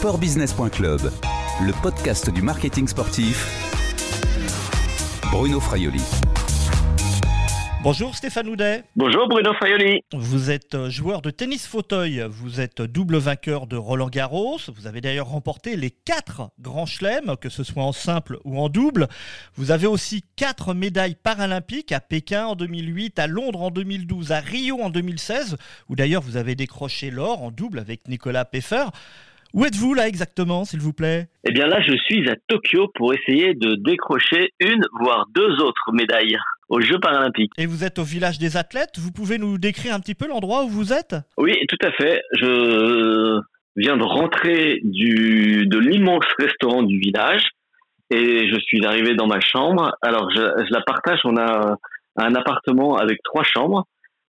sportbusiness.club, le podcast du marketing sportif. Bruno Fraioli. Bonjour Stéphane Houdet. Bonjour Bruno Fraioli. Vous êtes euh, joueur de tennis fauteuil, vous êtes double vainqueur de Roland Garros, vous avez d'ailleurs remporté les quatre grands chelems, que ce soit en simple ou en double. Vous avez aussi quatre médailles paralympiques à Pékin en 2008, à Londres en 2012, à Rio en 2016, où d'ailleurs vous avez décroché l'or en double avec Nicolas Peffer. Où êtes-vous là exactement, s'il vous plaît? Eh bien là, je suis à Tokyo pour essayer de décrocher une, voire deux autres médailles aux Jeux paralympiques. Et vous êtes au village des athlètes? Vous pouvez nous décrire un petit peu l'endroit où vous êtes? Oui, tout à fait. Je viens de rentrer du, de l'immense restaurant du village et je suis arrivé dans ma chambre. Alors, je, je la partage. On a un appartement avec trois chambres.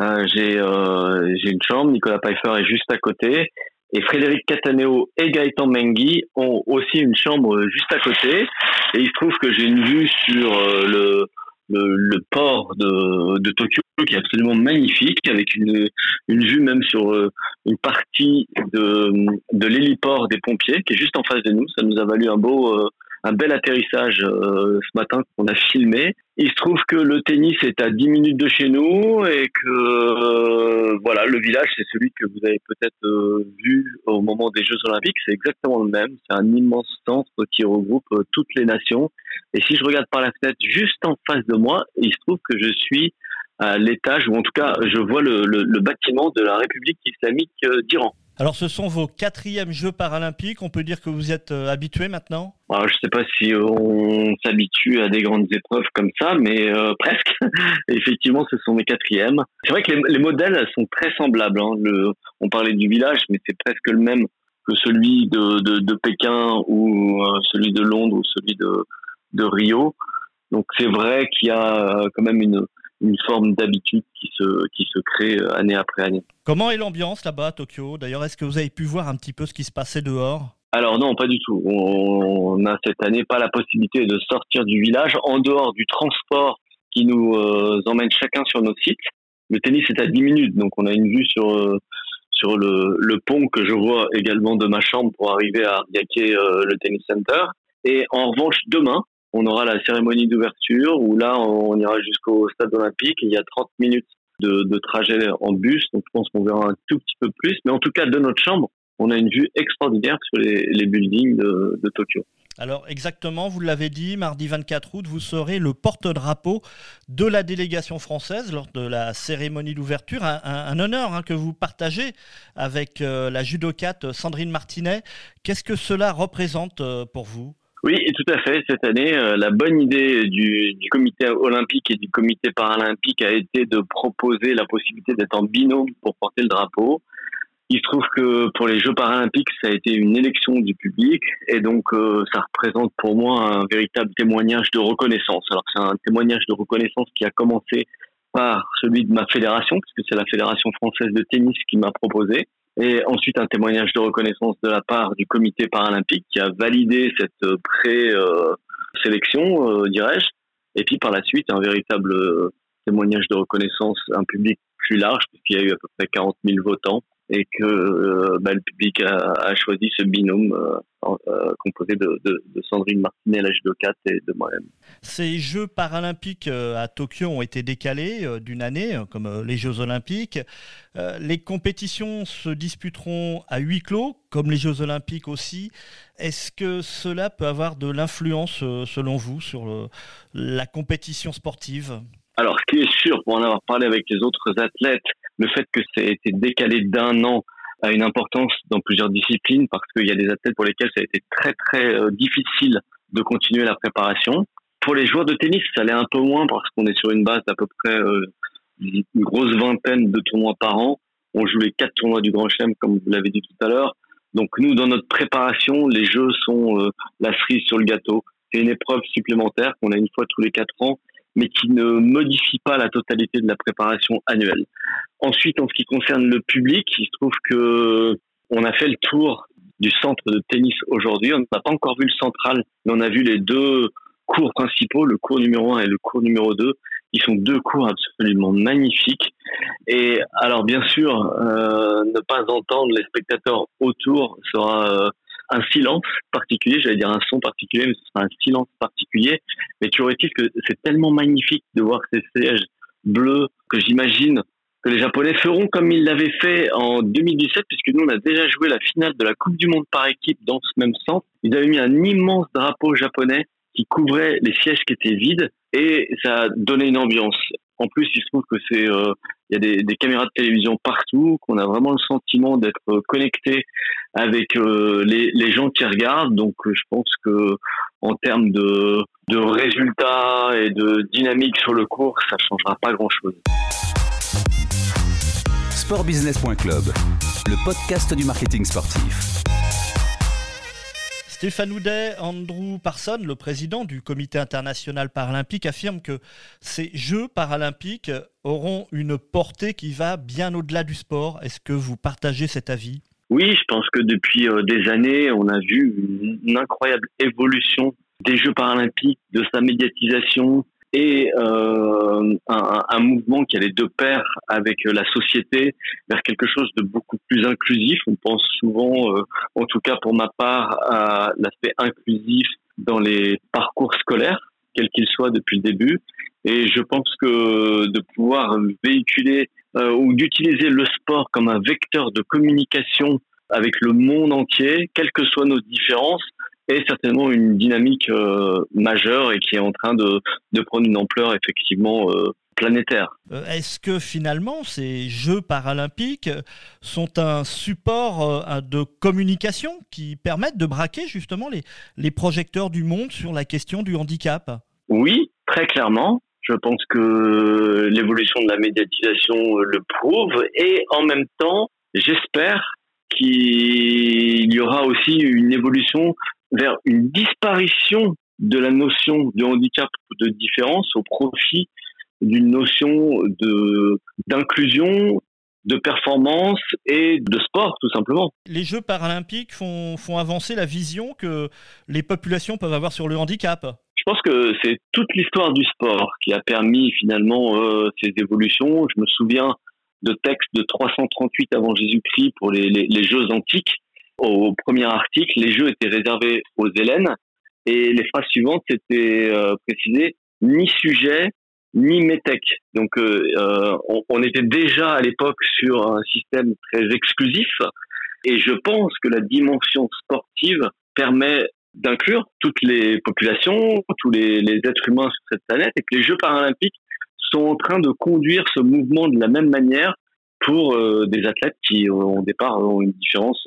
Euh, j'ai euh, j'ai une chambre. Nicolas Pfeiffer est juste à côté et Frédéric Cataneo et Gaëtan Mengui ont aussi une chambre juste à côté. Et il se trouve que j'ai une vue sur euh, le, le, le, port de, de Tokyo qui est absolument magnifique, avec une, une vue même sur euh, une partie de, de l'héliport des pompiers qui est juste en face de nous. Ça nous a valu un beau, euh, un bel atterrissage ce matin qu'on a filmé. Il se trouve que le tennis est à 10 minutes de chez nous et que le village c'est celui que vous avez peut-être euh, vu au moment des Jeux Olympiques, c'est exactement le même. C'est un immense centre qui regroupe euh, toutes les nations. Et si je regarde par la fenêtre juste en face de moi, il se trouve que je suis à l'étage, ou en tout cas je vois le bâtiment de la République islamique euh, d'Iran. Alors, ce sont vos quatrièmes Jeux paralympiques. On peut dire que vous êtes euh, habitué maintenant? Alors, Je ne sais pas si on s'habitue à des grandes épreuves comme ça, mais euh, presque. Effectivement, ce sont mes quatrièmes. C'est vrai que les, les, modèles sont très semblables. Hein. On parlait du village, mais c'est presque le même que celui de Pékin ou euh, celui de Londres ou celui de, de Rio. Donc, c'est vrai qu'il y a quand même une, une forme d'habitude qui se, qui se crée année après année. Comment est l'ambiance là-bas à Tokyo? D'ailleurs, est-ce que vous avez pu voir un petit peu ce qui se passait dehors? Alors non, pas du tout. On n'a cette année pas la possibilité de sortir du village en dehors du transport qui nous euh, emmène chacun sur notre site. Le tennis est à 10 minutes, donc on a une vue sur euh, sur le, le, pont que je vois également de ma chambre pour arriver à euh, le tennis center. Et en revanche, demain, on aura la cérémonie d'ouverture où là, on ira jusqu'au stade olympique. Il y a 30 minutes de, trajet en bus, donc je pense qu'on verra un tout petit peu plus. Mais en tout cas, de notre chambre, on a une vue extraordinaire sur les, buildings de, Tokyo. Alors exactement, vous l'avez dit, mardi 24 août, vous serez le porte-drapeau de la délégation française lors de la cérémonie d'ouverture. Un, honneur hein, que vous partagez avec euh, la judocate Sandrine Martinet. Qu'est-ce que cela représente euh, pour vous? Oui, tout à fait. Cette année, euh, la bonne idée du, du, comité olympique et du comité paralympique a été de proposer la possibilité d'être en binôme pour porter le drapeau. Il se trouve que pour les Jeux paralympiques, ça a été une élection du public et donc euh, ça représente pour moi un véritable témoignage de reconnaissance. Alors c'est un témoignage de reconnaissance qui a commencé par celui de ma fédération, puisque c'est la Fédération française de tennis qui m'a proposé et ensuite un témoignage de reconnaissance de la part du comité paralympique qui a validé cette pré-sélection, euh, dirais-je, et puis par la suite un véritable témoignage de reconnaissance, un public plus large, puisqu'il y a eu à peu près 40 000 votants, et que euh, bah, le public a, a, choisi ce binôme euh, euh, composé de, de, de, Sandrine Martinet, la judokat, et de moi-même. Ces Jeux paralympiques à Tokyo ont été décalés d'une année, comme les Jeux olympiques. les compétitions se disputeront à huis clos, comme les Jeux olympiques aussi. Est-ce que cela peut avoir de l'influence, selon vous, sur le, la compétition sportive? Alors, ce qui est sûr, pour en avoir parlé avec les autres athlètes, le fait que ça ait été décalé d'un an a une importance dans plusieurs disciplines parce qu'il y a des athlètes pour lesquels ça a été très très euh, difficile de continuer la préparation. Pour les joueurs de tennis, ça allait un peu moins parce qu'on est sur une base d'à peu près euh, une grosse vingtaine de tournois par an. On joue les quatre tournois du Grand Chelem, comme vous l'avez dit tout à l'heure. Donc nous, dans notre préparation, les jeux sont euh, la cerise sur le gâteau. C'est une épreuve supplémentaire qu'on a une fois tous les quatre ans mais qui ne modifie pas la totalité de la préparation annuelle. Ensuite, en ce qui concerne le public, il se trouve que on a fait le tour du centre de tennis aujourd'hui. On n'a pas encore vu le central, mais on a vu les deux cours principaux, le cours numéro 1 et le cours numéro 2, qui sont deux cours absolument magnifiques. Et alors, bien sûr, euh, ne pas entendre les spectateurs autour sera euh, un silence particulier, j'allais dire un son particulier, mais ce sera un silence particulier. Mais tu aurait-il que c'est tellement magnifique de voir ces sièges bleus que j'imagine que les Japonais feront comme ils l'avaient fait en 2017, puisque nous, on a déjà joué la finale de la Coupe du Monde par équipe dans ce même centre. Ils avaient mis un immense drapeau japonais qui couvrait les sièges qui étaient vides et ça a donné une ambiance. En plus, il se trouve que euh, y a des, caméras de télévision partout, qu'on a vraiment le sentiment d'être connecté avec euh, les, gens qui regardent. Donc, je pense que en termes de, résultats et de dynamique sur le cours, ça changera pas grand-chose. Sportbusiness.club, le podcast du marketing sportif. Stéphane Houdet, Andrew Parson, le président du Comité international paralympique, affirme que ces Jeux paralympiques auront une portée qui va bien au-delà du sport. Est-ce que vous partagez cet avis? Oui, je pense que depuis euh, des années, on a vu une incroyable évolution des Jeux paralympiques, de sa médiatisation, et euh, un, un, mouvement qui allait de pair avec la société vers quelque chose de beaucoup plus inclusif. On pense souvent, euh, en tout cas pour ma part, à l'aspect inclusif dans les parcours scolaires, quels qu'ils soient depuis le début. Et je pense que de pouvoir véhiculer euh, ou d'utiliser le sport comme un vecteur de communication avec le monde entier, quelles que soient nos différences, est certainement une dynamique euh, majeure et qui est en train de, de prendre une ampleur effectivement euh, planétaire. Euh, est-ce que finalement ces Jeux paralympiques sont un support de communication qui permettent de braquer justement les, les projecteurs du monde sur la question du handicap? Oui, très clairement. Je pense que l'évolution de la médiatisation le prouve et en même temps, j'espère qu'il y aura aussi une évolution vers une disparition de la notion de handicap ou de différence au profit d'une notion de d'inclusion, de performance et de sport tout simplement. Les Jeux paralympiques font, font avancer la vision que les populations peuvent avoir sur le handicap. Je pense que c'est toute l'histoire du sport qui a permis finalement euh, ces évolutions. Je me souviens de textes de 338 avant Jésus-Christ pour les, les, les Jeux antiques au premier article, les jeux étaient réservés aux Hélènes et les phrases suivantes étaient euh, précisées ni sujet ni métèque. Donc euh, euh, on, était déjà à l'époque sur un système très exclusif et je pense que la dimension sportive permet d'inclure toutes les populations, tous les, êtres humains sur cette planète et que les Jeux paralympiques sont en train de conduire ce mouvement de la même manière pour euh, des athlètes qui au départ ont une différence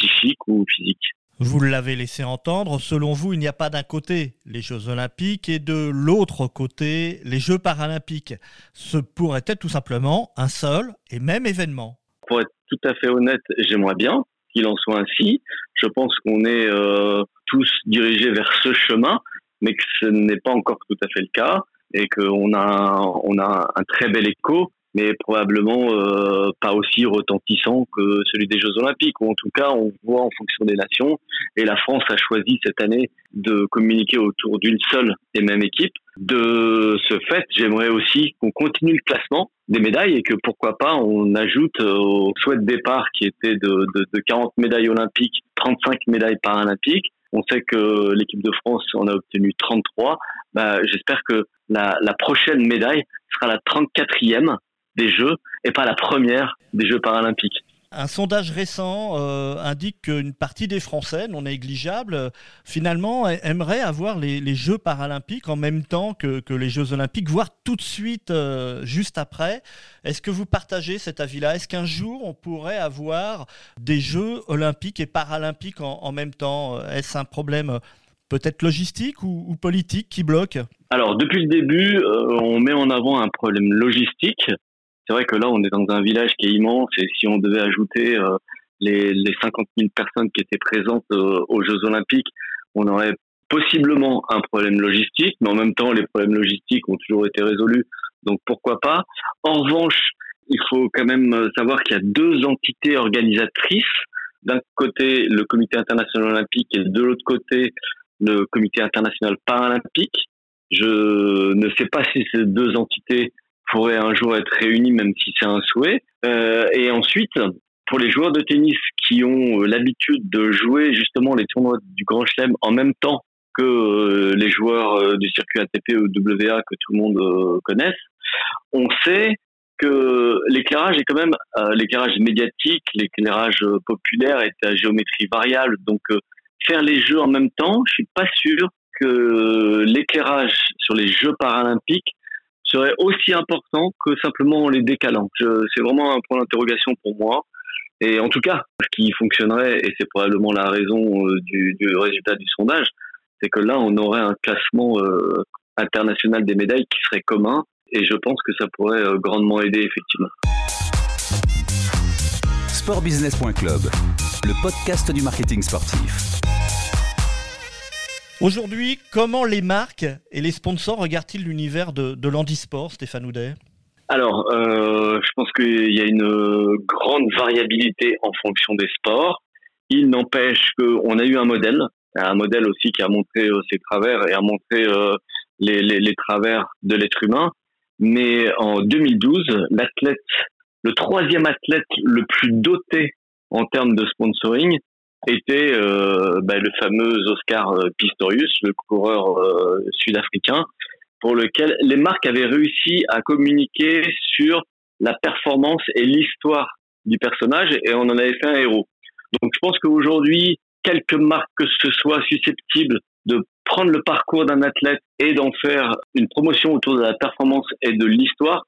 psychique ou physique. Vous l'avez laissé entendre, selon vous, il n'y a pas d'un côté les Jeux olympiques et de l'autre côté les Jeux paralympiques. Ce pourrait être tout simplement un seul et même événement. Pour être tout à fait honnête, j'aimerais bien qu'il en soit ainsi. Je pense qu'on est euh, tous dirigés vers ce chemin, mais que ce n'est pas encore tout à fait le cas et qu'on a, on a un très bel écho mais probablement euh, pas aussi retentissant que celui des Jeux Olympiques. Ou en tout cas, on voit en fonction des nations. Et la France a choisi cette année de communiquer autour d'une seule et même équipe. De ce fait, j'aimerais aussi qu'on continue le classement des médailles et que pourquoi pas on ajoute au souhait de départ qui était de, de, de 40 médailles olympiques, 35 médailles paralympiques. On sait que l'équipe de France en a obtenu 33. Bah, J'espère que la, la prochaine médaille sera la 34e des Jeux et pas la première des Jeux paralympiques. Un sondage récent euh, indique qu'une partie des Français, non négligeable, euh, finalement aimerait avoir les, les, Jeux paralympiques en même temps que, que, les Jeux olympiques, voire tout de suite, euh, juste après. Est-ce que vous partagez cet avis-là? Est-ce qu'un jour, on pourrait avoir des Jeux olympiques et paralympiques en, en même temps? Est-ce un problème peut-être logistique ou, ou, politique qui bloque? Alors, depuis le début, euh, on met en avant un problème logistique c'est vrai que là, on est dans un village qui est immense et si on devait ajouter euh, les, les 50 000 personnes qui étaient présentes euh, aux Jeux Olympiques, on aurait possiblement un problème logistique, mais en même temps, les problèmes logistiques ont toujours été résolus, donc pourquoi pas. En revanche, il faut quand même savoir qu'il y a deux entités organisatrices. D'un côté, le Comité international olympique et de l'autre côté, le Comité international paralympique. Je ne sais pas si ces deux entités pourrait un jour être réunis, même si c'est un souhait. Euh, et ensuite, pour les joueurs de tennis qui ont l'habitude de jouer justement les tournois du Grand Chelem en même temps que les joueurs du circuit ATP ou WA que tout le monde connaisse, on sait que l'éclairage est quand même l'éclairage médiatique, l'éclairage populaire est à géométrie variable. Donc faire les jeux en même temps, je suis pas sûr que l'éclairage sur les Jeux paralympiques serait aussi important que simplement les décalant. C'est vraiment un point d'interrogation pour moi. Et en tout cas, ce qui fonctionnerait, et c'est probablement la raison euh, du, résultat du sondage, c'est que là, on aurait un classement euh, international des médailles qui serait commun. Et je pense que ça pourrait euh, grandement aider, effectivement. Sportbusiness.club, le podcast du marketing sportif. Aujourd'hui, comment les marques et les sponsors regardent-ils l'univers de, de l'handisport, Stéphane Houdet? Alors, euh, je pense qu'il y a une grande variabilité en fonction des sports. Il n'empêche qu'on a eu un modèle, un modèle aussi qui a montré euh, ses travers et a montré euh, les, les, les, travers de l'être humain. Mais en 2012, l'athlète, le troisième athlète le plus doté en termes de sponsoring, était euh, bah, le fameux Oscar euh, Pistorius, le coureur euh, sud-africain, pour lequel les marques avaient réussi à communiquer sur la performance et l'histoire du personnage et on en avait fait un héros. Donc je pense qu'aujourd'hui, quelques marques que ce soit susceptibles de prendre le parcours d'un athlète et d'en faire une promotion autour de la performance et de l'histoire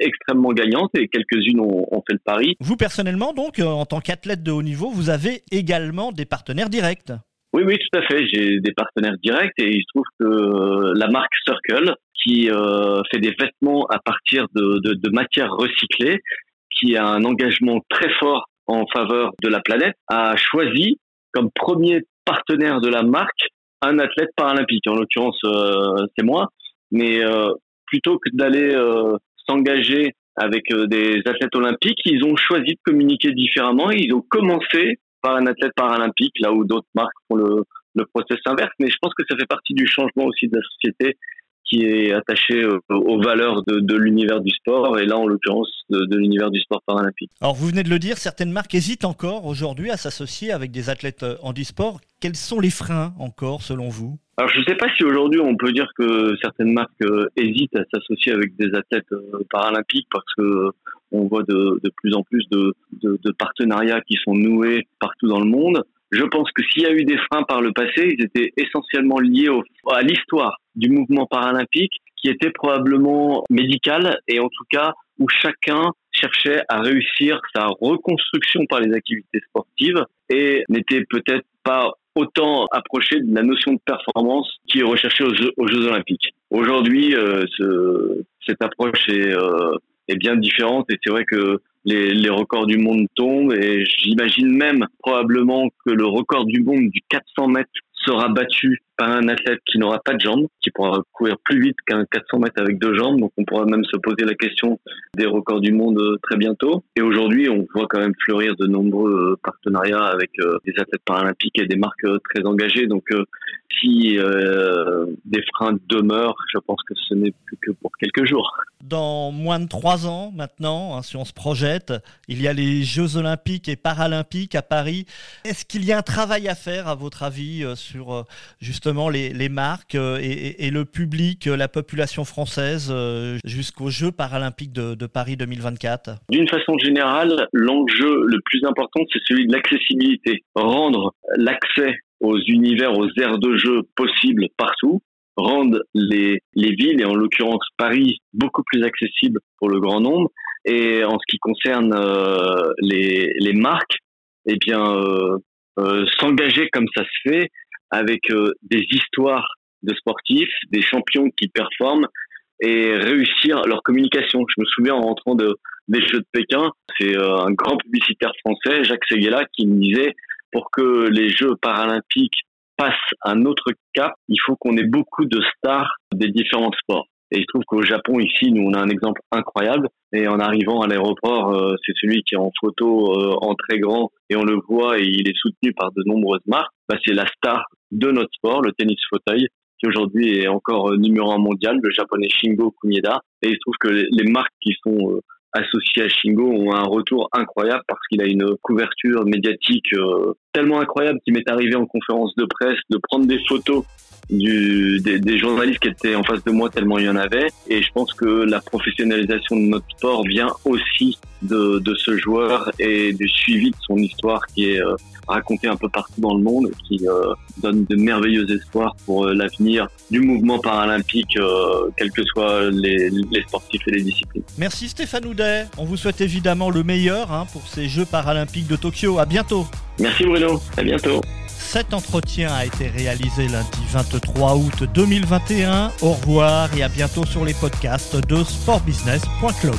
extrêmement gagnante et quelques-unes ont, fait le pari. Vous personnellement, donc, euh, en tant qu'athlète de haut niveau, vous avez également des partenaires directs oui, oui, tout à fait. J'ai des partenaires directs et il se trouve que euh, la marque Circle, qui euh, fait des vêtements à partir de, de, de matières recyclées, qui a un engagement très fort en faveur de la planète, a choisi comme premier partenaire de la marque un athlète paralympique. En l'occurrence, c'est moi. Mais plutôt que d'aller s'engager avec euh, des athlètes olympiques, ils ont choisi de communiquer différemment. Ils ont commencé par un athlète paralympique, là où d'autres marques font le, le process inverse. Mais je pense que ça fait partie du changement aussi de la société qui est attaché euh, aux valeurs de, de l'univers du sport et là en l'occurrence de, de l'univers du sport paralympique. Alors vous venez de le dire, certaines marques hésitent encore aujourd'hui à s'associer avec des athlètes handisport. Euh, Quels sont les freins encore selon vous? Alors je ne sais pas si aujourd'hui on peut dire que certaines marques euh, hésitent à s'associer avec des athlètes paralympiques parce que on voit de, de plus en plus de, de, partenariats qui sont noués partout dans le monde. Je pense que s'il y a eu des freins par le passé, ils étaient essentiellement liés au, à l'histoire du mouvement paralympique, qui était probablement médical et en tout cas où chacun cherchait à réussir sa reconstruction par les activités sportives et n'était peut-être pas autant approché de la notion de performance qui est recherchée aux Jeux, Olympiques. Aujourd'hui, euh, ce, cette approche est, euh, est bien différente et c'est vrai que les, les, records du monde tombent et j'imagine même probablement que le record du monde du 400 mètres sera battu par un athlète qui n'aura pas de jambes, qui pourra courir plus vite qu'un 400 mètres avec deux jambes. Donc on pourra même se poser la question des records du monde euh, très bientôt. Et aujourd'hui, on voit quand même fleurir de nombreux euh, partenariats avec euh, des athlètes paralympiques et des marques très engagées. Donc si des freins demeurent, je pense que ce n'est plus que pour quelques jours. Dans moins de trois ans maintenant, hein, si on se projette, il y a les Jeux olympiques et paralympiques à Paris. Est-ce qu'il y a un travail à faire, à votre avis, sur justement justement les, les marques euh, et, le public, euh, la population française euh, jusqu'aux Jeux paralympiques de, Paris 2024 D'une façon générale, l'enjeu le plus important, c'est celui de l'accessibilité. Rendre l'accès aux univers, aux aires de jeu possibles partout, rendre les, les villes, et en l'occurrence Paris, beaucoup plus accessibles pour le grand nombre. Et en ce qui concerne les, les marques, eh bien, s'engager comme ça se fait avec euh, des histoires de sportifs, des champions qui performent et réussir leur communication. Je me souviens en rentrant de, des Jeux de Pékin, c'est euh, un grand publicitaire français, Jacques Seguela, qui me disait pour que les Jeux paralympiques passent un autre cap, il faut qu'on ait beaucoup de stars des différents sports. Et il se trouve qu'au Japon, ici, nous, on a un exemple incroyable. Et en arrivant à l'aéroport, euh, c'est celui qui est en photo en très grand et on le voit et il est soutenu par de nombreuses marques. Bah, c'est la star de notre sport, le tennis fauteuil, qui aujourd'hui est encore euh, numéro un mondial, le japonais Shingo Kunieda. Et il se trouve que les marques qui sont euh, associés à Shingo ont un retour incroyable parce qu'il a une couverture médiatique tellement incroyable qu'il m'est arrivé en conférence de presse de prendre des photos du, des, des, journalistes qui étaient en face de moi tellement il y en avait. Et je pense que la professionnalisation de notre sport vient aussi de, de ce joueur et du suivi de son histoire qui est euh, racontée un peu partout dans le monde et qui euh, donne de merveilleux espoirs pour euh, l'avenir du mouvement paralympique, quels que soient les, les, sportifs et les disciplines. Merci Stéphane Houdet. On vous souhaite évidemment le meilleur hein, pour ces Jeux paralympiques de Tokyo. À bientôt. Merci À bientôt. Cet entretien a été réalisé lundi 23 août 2021. Au revoir et à bientôt sur les podcasts de sportbusiness.club.